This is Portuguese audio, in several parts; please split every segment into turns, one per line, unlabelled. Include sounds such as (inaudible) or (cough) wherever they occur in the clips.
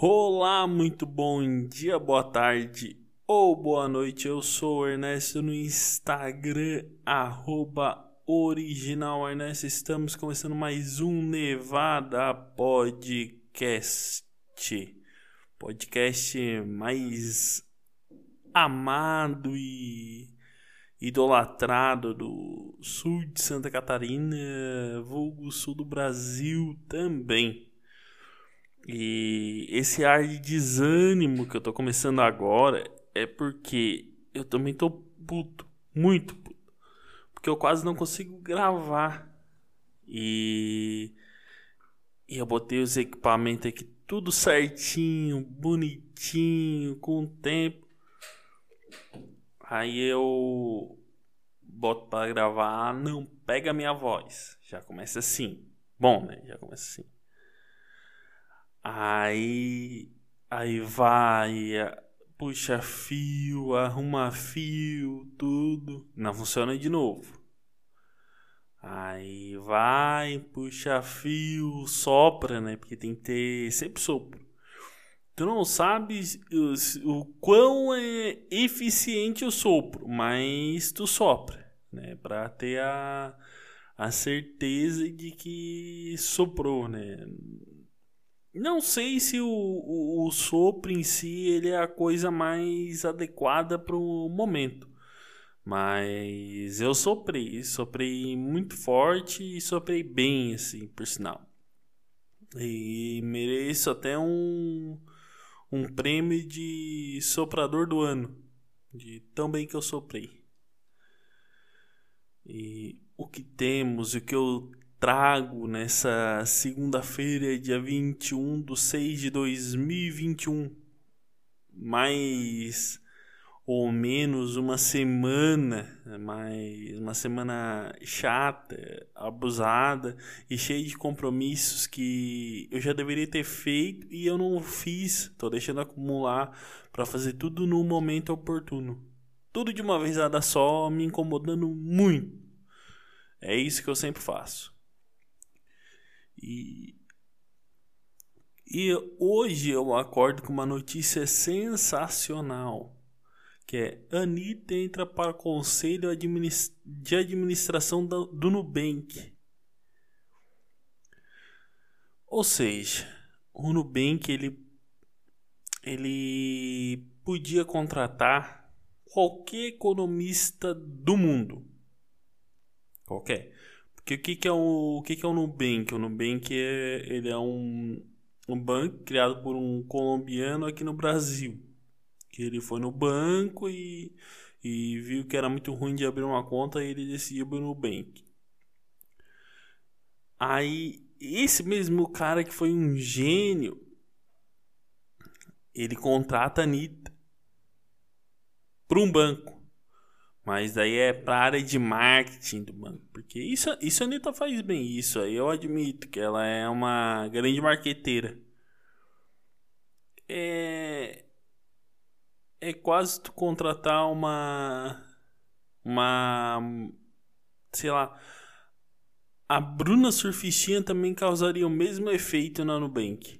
Olá, muito bom dia, boa tarde ou boa noite. Eu sou o Ernesto no Instagram, arroba original Ernesto. Estamos começando mais um Nevada Podcast. Podcast mais amado e idolatrado do sul de Santa Catarina, vulgo sul do Brasil também. E esse ar de desânimo que eu tô começando agora é porque eu também tô puto, muito puto. Porque eu quase não consigo gravar. E, e eu botei os equipamentos aqui tudo certinho, bonitinho, com o tempo. Aí eu boto para gravar, não pega minha voz. Já começa assim. Bom, né? Já começa assim. Aí, aí vai, puxa fio, arruma fio, tudo. Não funciona de novo. Aí vai, puxa fio, sopra, né? Porque tem que ter sempre sopro. Tu não sabe o, o quão é eficiente o sopro, mas tu sopra, né? Pra ter a, a certeza de que soprou, né? Não sei se o, o, o, sopro em si ele é a coisa mais adequada para o momento. Mas eu soprei, soprei muito forte e soprei bem, assim, por sinal. E mereço até um, um prêmio de soprador do ano, de tão bem que eu soprei. E o que temos, o que eu trago nessa segunda-feira, dia 21 de 6 de 2021. Mais ou menos uma semana, mais uma semana chata, abusada e cheia de compromissos que eu já deveria ter feito e eu não fiz. Tô deixando acumular para fazer tudo no momento oportuno. Tudo de uma vez só, me incomodando muito. É isso que eu sempre faço. E, e hoje eu acordo com uma notícia sensacional. Que é Anitta entra para o conselho de administração do Nubank. Ou seja, o Nubank ele, ele podia contratar qualquer economista do mundo. Qualquer. Que o que, que é o, o que, que é o Nubank? O Nubank é, ele é um, um banco criado por um colombiano aqui no Brasil. Que ele foi no banco e, e viu que era muito ruim de abrir uma conta e ele decidiu abrir no Nubank. Aí, esse mesmo cara que foi um gênio, ele contrata a Anitta para um banco. Mas aí é para a área de marketing do banco. Porque isso, isso a Anitta faz bem. Isso aí eu admito que ela é uma grande marqueteira. É, é quase tu contratar uma. Uma. Sei lá. A Bruna Surfistinha também causaria o mesmo efeito na Nubank.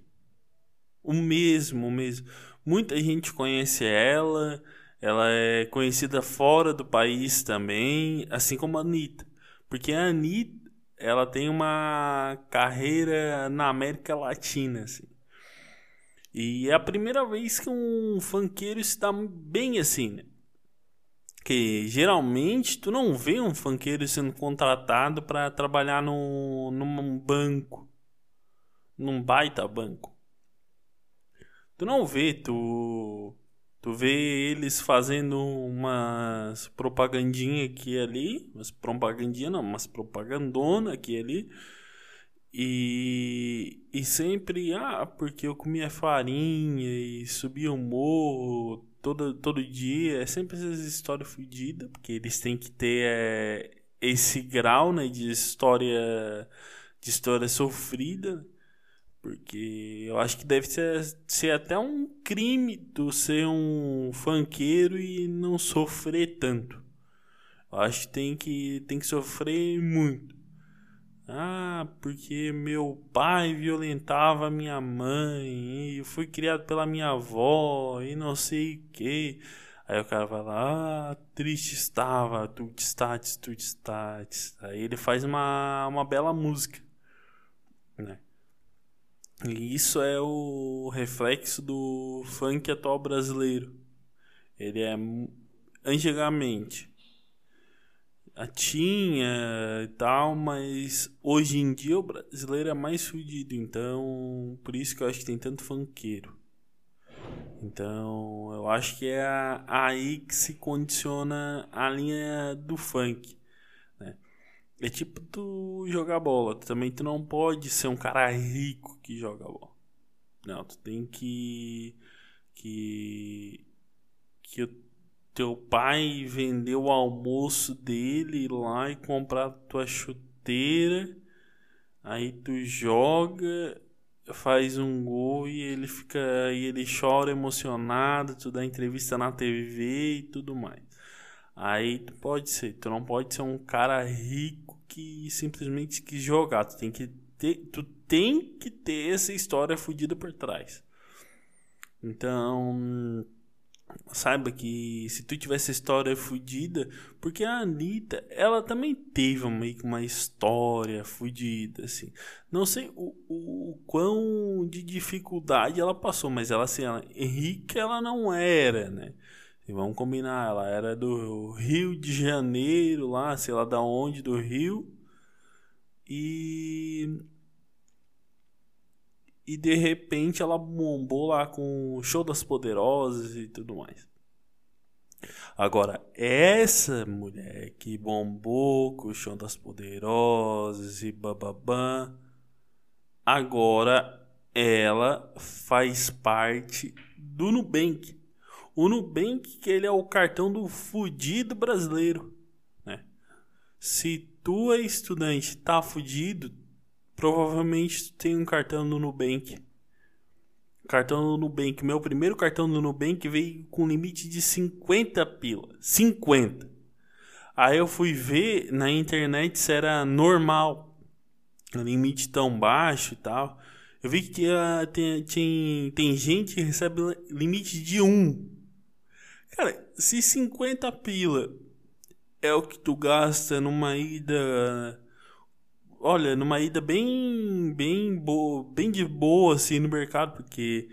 O mesmo, o mesmo. Muita gente conhece ela ela é conhecida fora do país também, assim como a Anitta. Porque a Anitta, ela tem uma carreira na América Latina, assim. E é a primeira vez que um funkeiro está bem assim, né? Que geralmente tu não vê um funkeiro sendo contratado para trabalhar no, num banco, num baita banco. Tu não vê, tu Tu vê eles fazendo umas propagandinha aqui e ali, umas propagandinha não, umas propagandona aqui e ali. E, e sempre, ah, porque eu comia farinha e subia o morro todo, todo dia. É sempre essas histórias fodidas, porque eles têm que ter é, esse grau né, de história de história sofrida. Porque eu acho que deve ser, ser até um crime tu ser um funkeiro e não sofrer tanto. Eu acho que tem que, tem que sofrer muito. Ah, porque meu pai violentava minha mãe, e fui criado pela minha avó, e não sei o que. Aí o cara vai lá, ah, triste estava, tu status, tu status. Aí ele faz uma, uma bela música, né? E isso é o reflexo do funk atual brasileiro. Ele é antigamente tinha e tal, mas hoje em dia o brasileiro é mais fudido, então por isso que eu acho que tem tanto funkeiro. Então eu acho que é aí que se condiciona a linha do funk. É tipo tu jogar bola. Também tu não pode ser um cara rico que joga bola. Não, tu tem que. que. que teu pai vender o almoço dele lá e comprar tua chuteira. Aí tu joga, faz um gol e ele fica e ele chora emocionado, tu dá entrevista na TV e tudo mais. Aí tu pode ser, tu não pode ser um cara rico que simplesmente quis jogar, tu tem que ter, tu tem que ter essa história fodida por trás. Então, saiba que se tu tivesse história fodida, porque a Anitta, ela também teve meio que uma história fodida, assim. Não sei o, o, o, quão de dificuldade ela passou, mas ela, assim, ela, rica ela não era, né? E vamos combinar, ela era do Rio de Janeiro, lá, sei lá da onde, do Rio. E e de repente ela bombou lá com o Show das Poderosas e tudo mais. Agora, essa mulher que bombou com o Show das Poderosas e bababã, agora ela faz parte do Nubank. O Nubank que ele é o cartão do fudido brasileiro, né? Se tu é estudante, tá fudido, Provavelmente tem um cartão no Nubank. Cartão no Nubank. Meu primeiro cartão no Nubank veio com limite de 50 pila. 50. Aí eu fui ver na internet se era normal. Limite tão baixo e tal. Eu vi que uh, tem, tem, tem gente que recebe limite de 1. Cara, se 50 pila é o que tu gasta numa ida olha, numa ida bem, bem boa, bem de boa assim no mercado, porque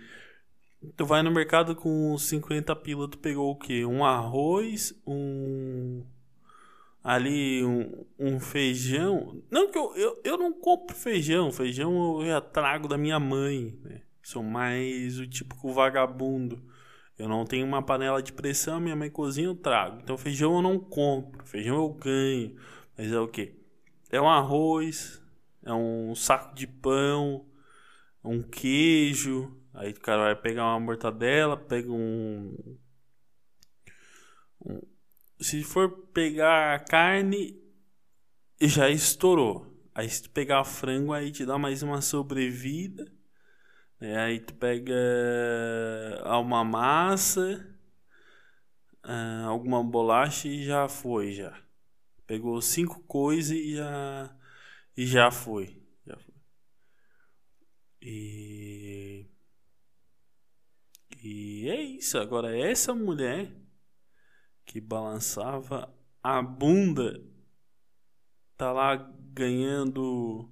tu vai no mercado com 50 pila, tu pegou o quê? Um arroz, um ali um, um feijão. Não que eu, eu, eu não compro feijão, feijão eu já trago da minha mãe, né? Sou mais o típico vagabundo. Eu não tenho uma panela de pressão, minha mãe cozinha, eu trago. Então feijão eu não compro, feijão eu ganho. Mas é o quê? É um arroz, é um saco de pão, um queijo. Aí o cara vai pegar uma mortadela, pega um, um se for pegar carne, já estourou. Aí se tu pegar frango, aí te dá mais uma sobrevida. É, aí tu pega uma massa, ah, alguma bolacha e já foi já. Pegou cinco coisas e já, e já foi. Já foi. E, e é isso. Agora, essa mulher que balançava a bunda tá lá ganhando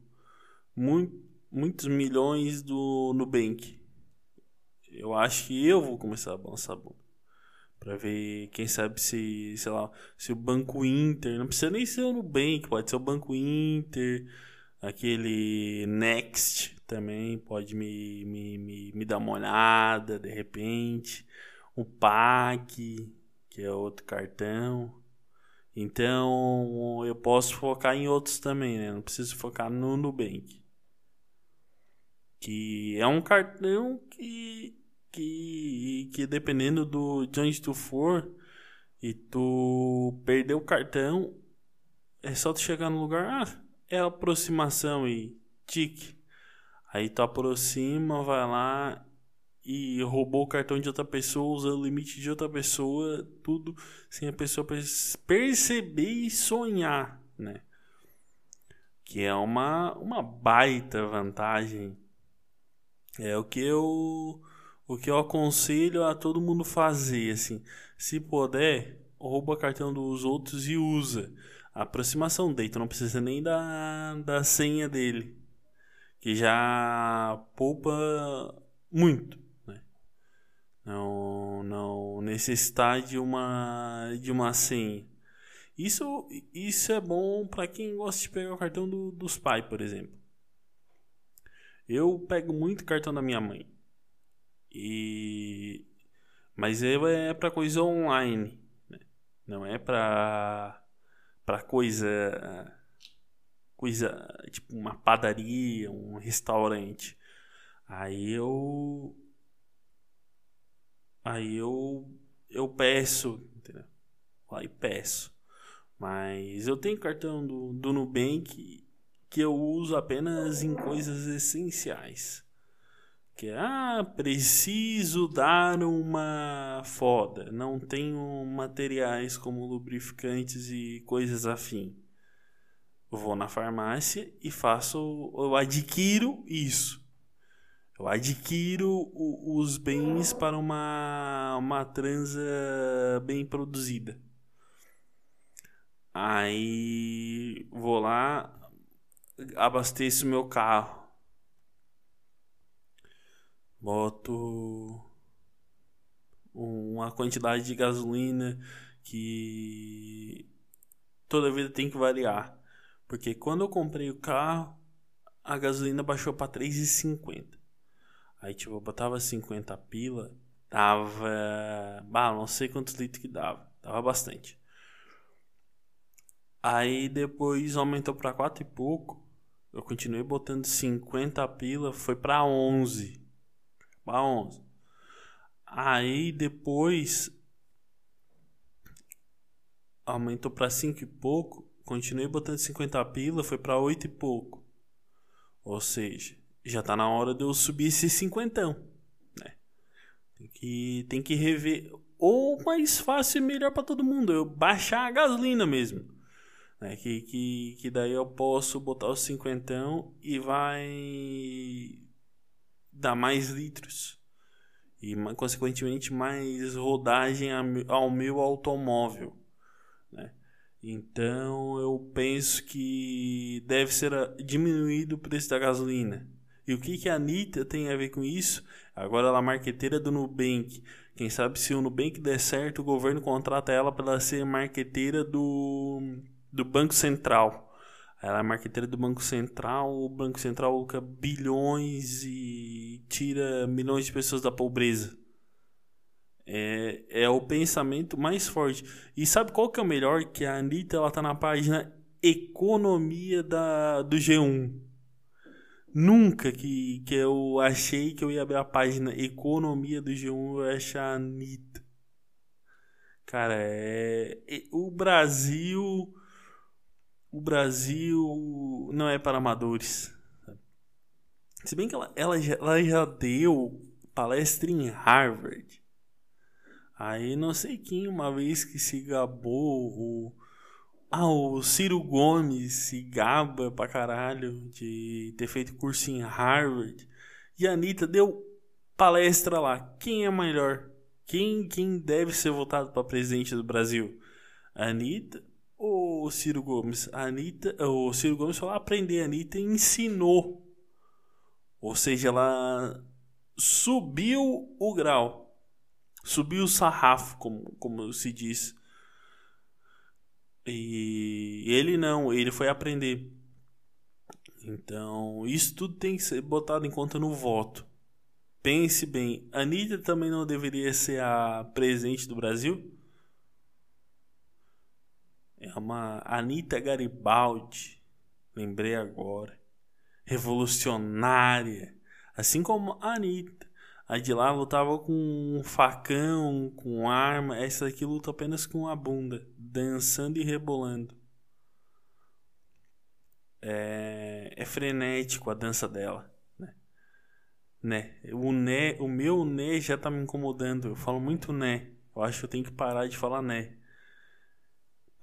muito, muitos milhões do Nubank. Eu acho que eu vou começar a balançar a bunda para ver, quem sabe se, sei lá, se o Banco Inter, não precisa nem ser o Nubank, pode ser o Banco Inter, aquele Next também pode me, me, me, me dar uma olhada de repente, o PAC, que é outro cartão. Então eu posso focar em outros também, né? Não preciso focar no Nubank. Que é um cartão que que, que dependendo do, de onde tu for e tu perder o cartão, é só tu chegar no lugar, ah, é aproximação e tique. Aí tu aproxima, vai lá e roubou o cartão de outra pessoa, usa o limite de outra pessoa, tudo sem a pessoa perceber e sonhar, né? que é uma, uma baita vantagem. É o que eu o que eu aconselho a todo mundo fazer, assim, se puder, rouba cartão dos outros e usa. A aproximação dele, tu não precisa nem da, da senha dele, que já poupa muito, né? Não, não necessitar de uma de uma senha. Isso, isso é bom para quem gosta de pegar o cartão do, dos pais, por exemplo. Eu pego muito cartão da minha mãe. E mas é para coisa online, né? não é para para coisa coisa tipo uma padaria, um restaurante. Aí eu aí eu eu peço, entendeu? Aí peço. Mas eu tenho cartão do, do Nubank que eu uso apenas em coisas essenciais. Que é, ah, preciso dar uma foda. Não tenho materiais como lubrificantes e coisas afim. vou na farmácia e faço, eu adquiro isso. Eu adquiro os bens para uma, uma transa bem produzida. Aí vou lá, abasteço meu carro. Boto uma quantidade de gasolina que toda vida tem que variar. Porque quando eu comprei o carro, a gasolina baixou para 3,50. Aí tipo, eu botava 50 pila, dava, bah, não sei quantos litros que dava, dava bastante. Aí depois aumentou para 4 e pouco. Eu continuei botando 50 pila, foi para 11. Para 11. Aí depois aumentou para 5 e pouco, continuei botando 50 pila, foi para 8 e pouco. Ou seja, já tá na hora de eu subir esse cinquentão, né? Tem que tem que rever ou mais fácil e melhor para todo mundo, eu baixar a gasolina mesmo. Né? Que, que, que daí eu posso botar o cinquentão e vai dar mais litros. E consequentemente mais rodagem ao meu automóvel. Né? Então eu penso que deve ser diminuído o preço da gasolina. E o que, que a Anitta tem a ver com isso? Agora ela é marqueteira do Nubank. Quem sabe se o Nubank der certo, o governo contrata ela para ser marqueteira do do Banco Central. Ela é marqueteira do Banco Central. O Banco Central lucra bilhões e tira milhões de pessoas da pobreza. É, é o pensamento mais forte. E sabe qual que é o melhor? Que a Anitta ela tá na página Economia da, do G1. Nunca que, que eu achei que eu ia abrir a página Economia do G1 eu achar a Anitta. Cara, é, é o Brasil o Brasil não é para amadores. Se bem que ela, ela, já, ela já deu palestra em Harvard. Aí não sei quem uma vez que se gabou o. Ah, o Ciro Gomes se gaba pra caralho de ter feito curso em Harvard. E a Anitta deu palestra lá. Quem é melhor? Quem, quem deve ser votado para presidente do Brasil? A Anitta o Ciro Gomes, a Anitta, o Ciro Gomes foi lá aprender a Anitta e ensinou. Ou seja, ela subiu o grau, subiu o sarrafo, como, como se diz. E ele não, ele foi aprender. Então, isso tudo tem que ser botado em conta no voto. Pense bem, a Anitta também não deveria ser a presidente do Brasil? É uma Anitta Garibaldi, lembrei agora. Revolucionária. Assim como a Anitta. A de lá lutava com um facão, com arma. Essa aqui luta apenas com a bunda, dançando e rebolando. É, é frenético a dança dela. Né? né? O, né, o meu né já tá me incomodando. Eu falo muito né. Eu acho que eu tenho que parar de falar né.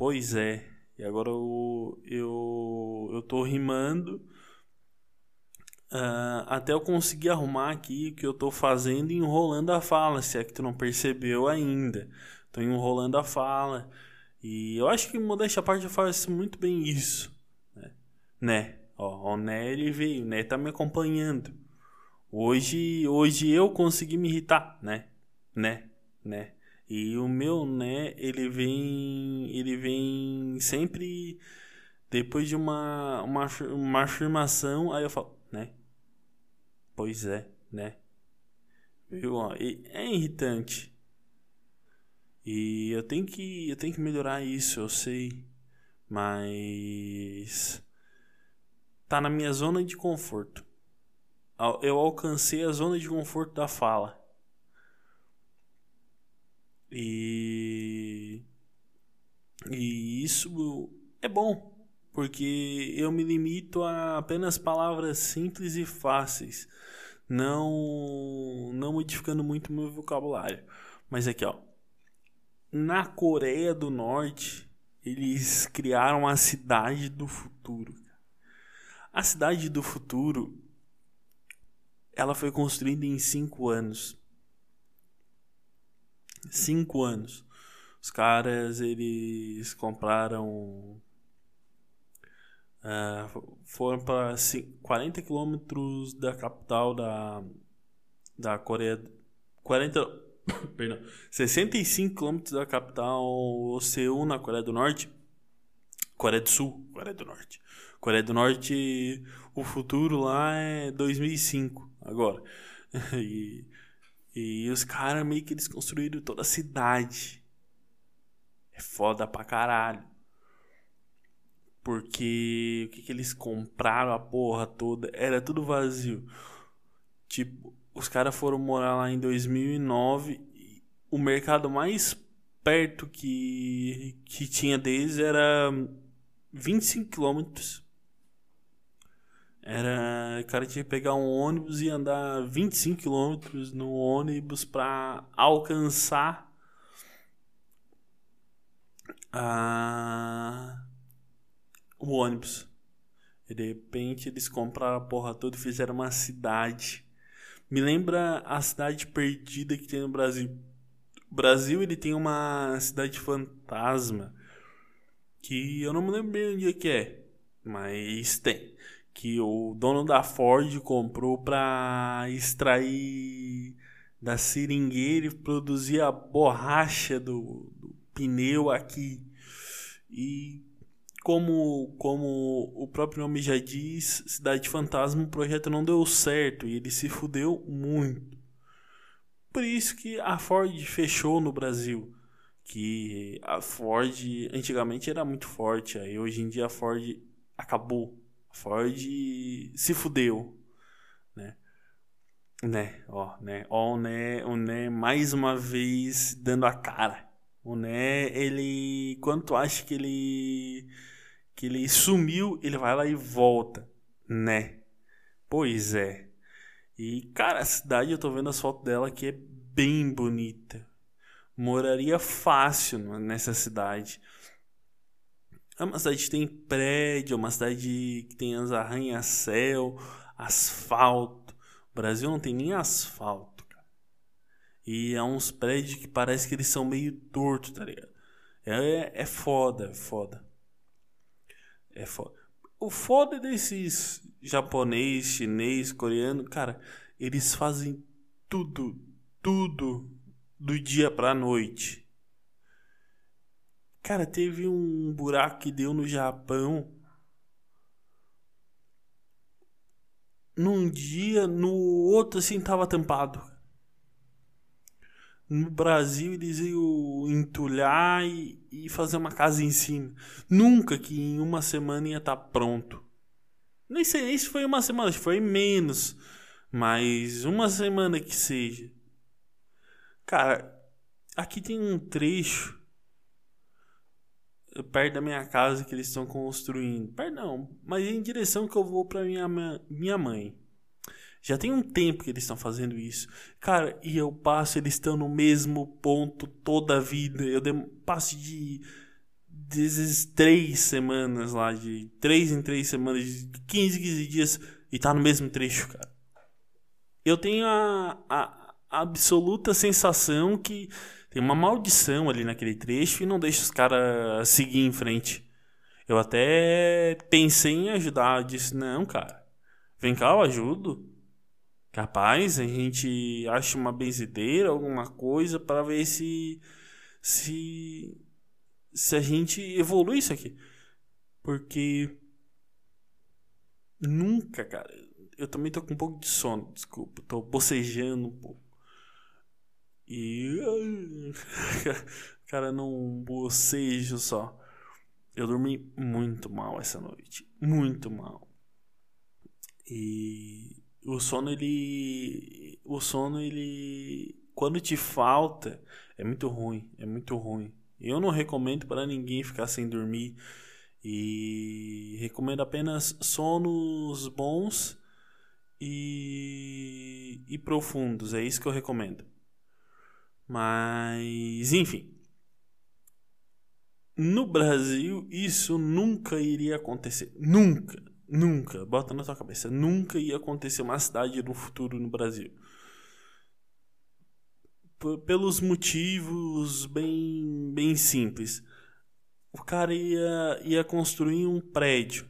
Pois é, E agora eu, eu, eu tô rimando uh, até eu conseguir arrumar aqui o que eu tô fazendo enrolando a fala, se é que tu não percebeu ainda. Tô enrolando a fala. E eu acho que modéstia parte faz muito bem isso. Né? né? Ó, o Né ele veio, o Né tá me acompanhando. Hoje, hoje eu consegui me irritar, né? Né? Né? E o meu né, ele vem, ele vem sempre depois de uma, uma, uma afirmação, aí eu falo, né? Pois é, né? Viu? É irritante. E eu tenho que eu tenho que melhorar isso, eu sei, mas tá na minha zona de conforto. Eu alcancei a zona de conforto da fala. E. E isso é bom, porque eu me limito a apenas palavras simples e fáceis, não, não modificando muito meu vocabulário. Mas aqui, ó. Na Coreia do Norte, eles criaram a cidade do futuro. A cidade do futuro, ela foi construída em cinco anos cinco anos. Os caras, eles compraram. Uh, foram para 40 quilômetros da capital da, da Coreia. 40. (coughs) Perdão. 65 quilômetros da capital Seul, na Coreia do Norte. Coreia do Sul, Coreia do Norte. Coreia do Norte, o futuro lá é 2005, agora. (laughs) e e os caras meio que eles construíram toda a cidade. É foda pra caralho. Porque o que, que eles compraram a porra toda? Era tudo vazio. Tipo, os caras foram morar lá em 2009. E o mercado mais perto que, que tinha deles era 25 quilômetros. Era, cara tinha que pegar um ônibus e andar 25 quilômetros no ônibus para alcançar a... o ônibus. E de repente eles compraram a porra toda e fizeram uma cidade. Me lembra a cidade perdida que tem no Brasil. O Brasil ele tem uma cidade fantasma que eu não me lembro bem onde é que é, mas tem que o dono da Ford comprou para extrair da seringueira e produzir a borracha do, do pneu aqui. E como, como o próprio nome já diz, Cidade Fantasma, o projeto não deu certo e ele se fudeu muito. Por isso que a Ford fechou no Brasil. Que a Ford antigamente era muito forte, aí hoje em dia a Ford acabou. Ford se fudeu, né? Né, ó, né, ó, o né, o né mais uma vez dando a cara. O né, ele, quando tu acha que ele que ele sumiu, ele vai lá e volta, né? Pois é. E cara, a cidade, eu tô vendo as fotos dela que é bem bonita. Moraria fácil nessa cidade. É uma cidade que tem prédio, é uma cidade que tem as arranha-céu, asfalto. O Brasil não tem nem asfalto, cara. E é uns prédios que parece que eles são meio tortos, tá ligado? É, é foda, é foda. É foda. O foda desses japonês, chinês, coreano, cara, eles fazem tudo, tudo do dia pra noite. Cara, teve um buraco que deu no Japão. Num dia, no outro assim tava tampado. No Brasil eles iam entulhar e, e fazer uma casa em cima. Nunca que em uma semana ia estar tá pronto. Nem sei se foi uma semana, foi menos. Mas uma semana que seja. Cara, aqui tem um trecho perto da minha casa que eles estão construindo. Perdão, mas em direção que eu vou para minha minha mãe. Já tem um tempo que eles estão fazendo isso. Cara, e eu passo, eles estão no mesmo ponto toda a vida. Eu passo de desses três semanas lá, de três em três semanas, de 15, 15 dias, e tá no mesmo trecho, cara. Eu tenho a, a absoluta sensação que tem uma maldição ali naquele trecho e não deixa os caras seguir em frente. Eu até pensei em ajudar, disse, não, cara, vem cá, eu ajudo. Capaz, a gente acha uma benzedeira, alguma coisa para ver se se se a gente evolui isso aqui. Porque nunca, cara. Eu também tô com um pouco de sono, desculpa. Tô bocejando um pouco. E. (laughs) Cara, não bocejo só. Eu dormi muito mal essa noite. Muito mal. E o sono, ele. O sono, ele. Quando te falta, é muito ruim. É muito ruim. Eu não recomendo para ninguém ficar sem dormir. E recomendo apenas sonos bons e, e profundos. É isso que eu recomendo. Mas, enfim. No Brasil, isso nunca iria acontecer. Nunca, nunca. Bota na tua cabeça. Nunca ia acontecer uma cidade no futuro no Brasil. P pelos motivos bem, bem simples. O cara ia, ia construir um prédio.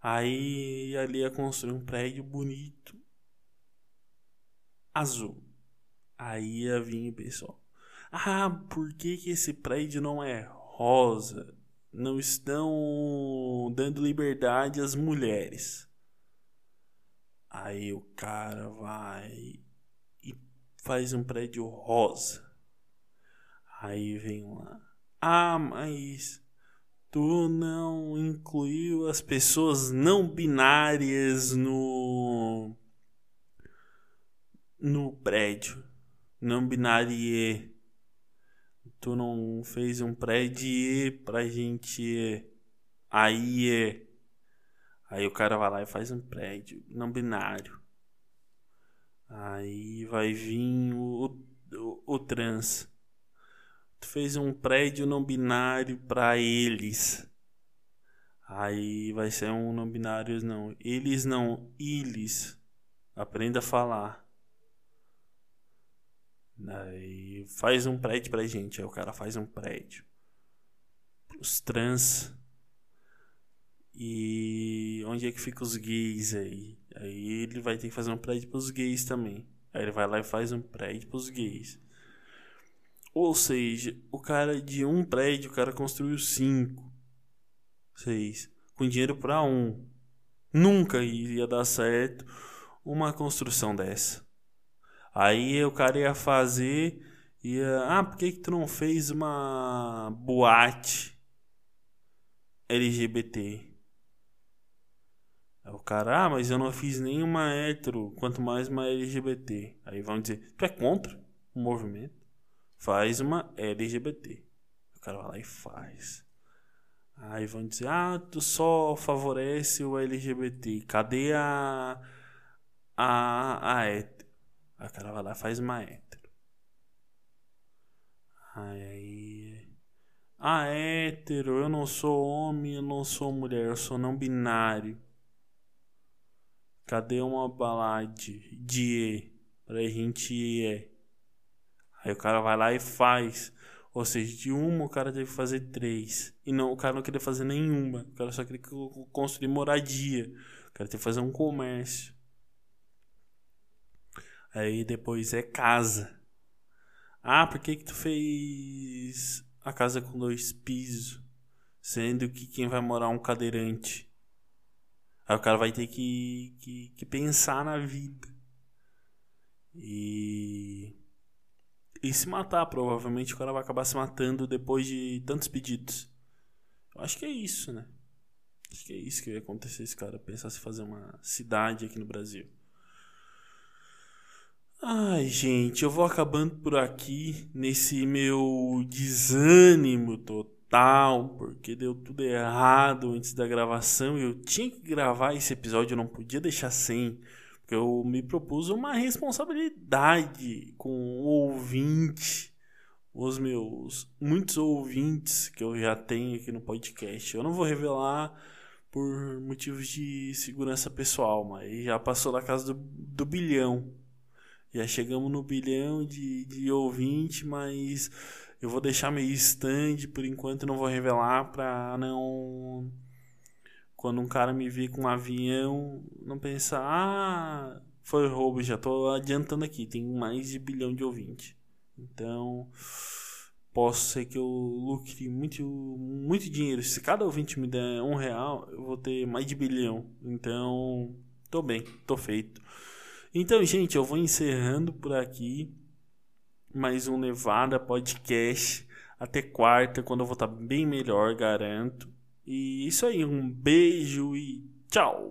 Aí ali ia construir um prédio bonito. Azul. Aí ia vir o pessoal. Ah, por que, que esse prédio não é rosa? Não estão dando liberdade às mulheres. Aí o cara vai e faz um prédio rosa. Aí vem lá. Ah, mas tu não incluiu as pessoas não binárias no no prédio não binário tu não fez um prédio pra gente aí. Aí o cara vai lá e faz um prédio não binário. Aí vai vir o, o, o trans. Tu fez um prédio não binário para eles. Aí vai ser um não binário não. Eles não, eles. Aprenda a falar. Aí faz um prédio pra gente. Aí o cara faz um prédio. Os trans. E onde é que fica os gays aí? Aí ele vai ter que fazer um prédio pros gays também. Aí ele vai lá e faz um prédio pros gays. Ou seja, o cara de um prédio, o cara construiu cinco, seis, com dinheiro para um. Nunca iria dar certo uma construção dessa. Aí o cara ia fazer, ia, ah, por que que tu não fez uma boate LGBT? Aí o cara, ah, mas eu não fiz nenhuma hétero, quanto mais uma LGBT. Aí vão dizer, tu é contra o movimento? Faz uma LGBT. O cara vai lá e faz. Aí vão dizer, ah, tu só favorece o LGBT. Cadê a, a, a hétero? Aí o cara vai lá e faz uma hétero. Aí. Ah, hétero, eu não sou homem, eu não sou mulher, eu sou não binário. Cadê uma balade de E pra gente E? Aí o cara vai lá e faz. Ou seja, de uma o cara teve que fazer três. E não, o cara não queria fazer nenhuma. O cara só queria construir moradia. O cara teve que fazer um comércio. Aí depois é casa. Ah, por que que tu fez a casa com dois pisos? Sendo que quem vai morar é um cadeirante. Aí o cara vai ter que, que, que pensar na vida. E. E se matar, provavelmente o cara vai acabar se matando depois de tantos pedidos. Eu acho que é isso, né? Acho que é isso que ia acontecer esse cara pensar se fazer uma cidade aqui no Brasil. Ai, gente, eu vou acabando por aqui nesse meu desânimo total, porque deu tudo errado antes da gravação e eu tinha que gravar esse episódio, eu não podia deixar sem, porque eu me propus uma responsabilidade com o ouvinte, os meus muitos ouvintes que eu já tenho aqui no podcast. Eu não vou revelar por motivos de segurança pessoal, mas já passou da casa do, do bilhão. Já chegamos no bilhão de, de ouvinte, mas eu vou deixar meio stand por enquanto, não vou revelar pra não. Quando um cara me vir com um avião, não pensar, ah, foi roubo, já tô adiantando aqui, tem mais de bilhão de ouvinte. Então, posso ser que eu lucre muito, muito dinheiro. Se cada ouvinte me der um real, eu vou ter mais de bilhão. Então, tô bem, tô feito. Então, gente, eu vou encerrando por aqui mais um Nevada Podcast. Até quarta, quando eu vou estar bem melhor, garanto. E isso aí, um beijo e tchau!